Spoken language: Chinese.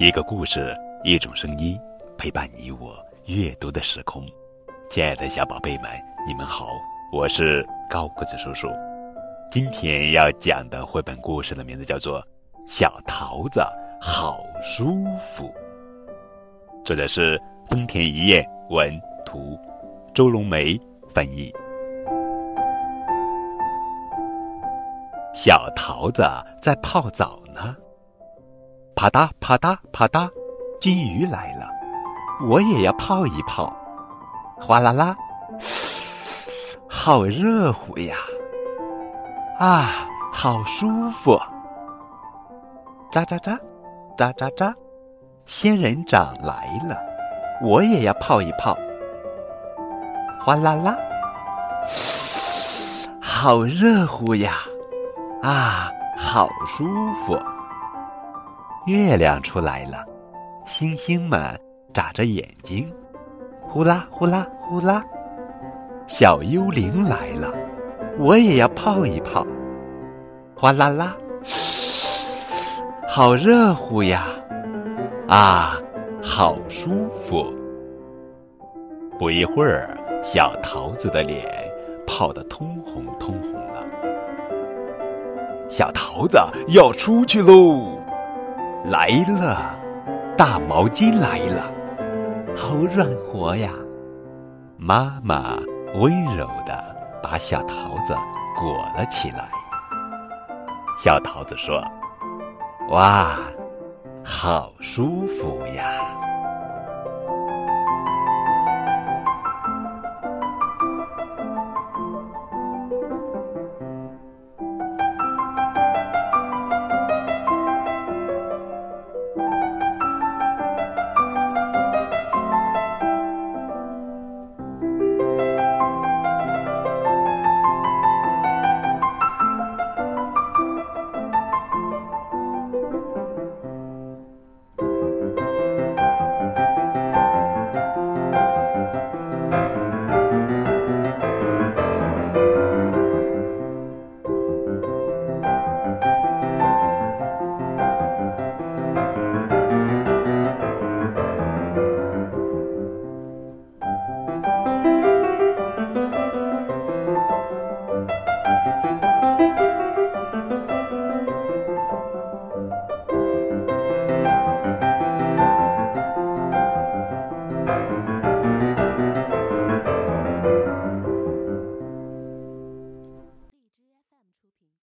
一个故事，一种声音，陪伴你我阅读的时空。亲爱的小宝贝们，你们好，我是高个子叔叔。今天要讲的绘本故事的名字叫做《小桃子好舒服》，作者是丰田一彦文图，周龙梅翻译。小桃子在泡澡呢。啪嗒啪嗒啪嗒，金鱼来了，我也要泡一泡。哗啦啦，好热乎呀！啊，好舒服。喳喳喳，喳喳喳，仙人掌来了，我也要泡一泡。哗啦啦，好热乎呀！啊，好舒服。月亮出来了，星星们眨着眼睛，呼啦呼啦呼啦。小幽灵来了，我也要泡一泡。哗啦啦，好热乎呀！啊，好舒服。不一会儿，小桃子的脸泡得通红通红了。小桃子要出去喽！来了，大毛巾来了，好暖和呀！妈妈温柔的把小桃子裹了起来。小桃子说：“哇，好舒服呀！”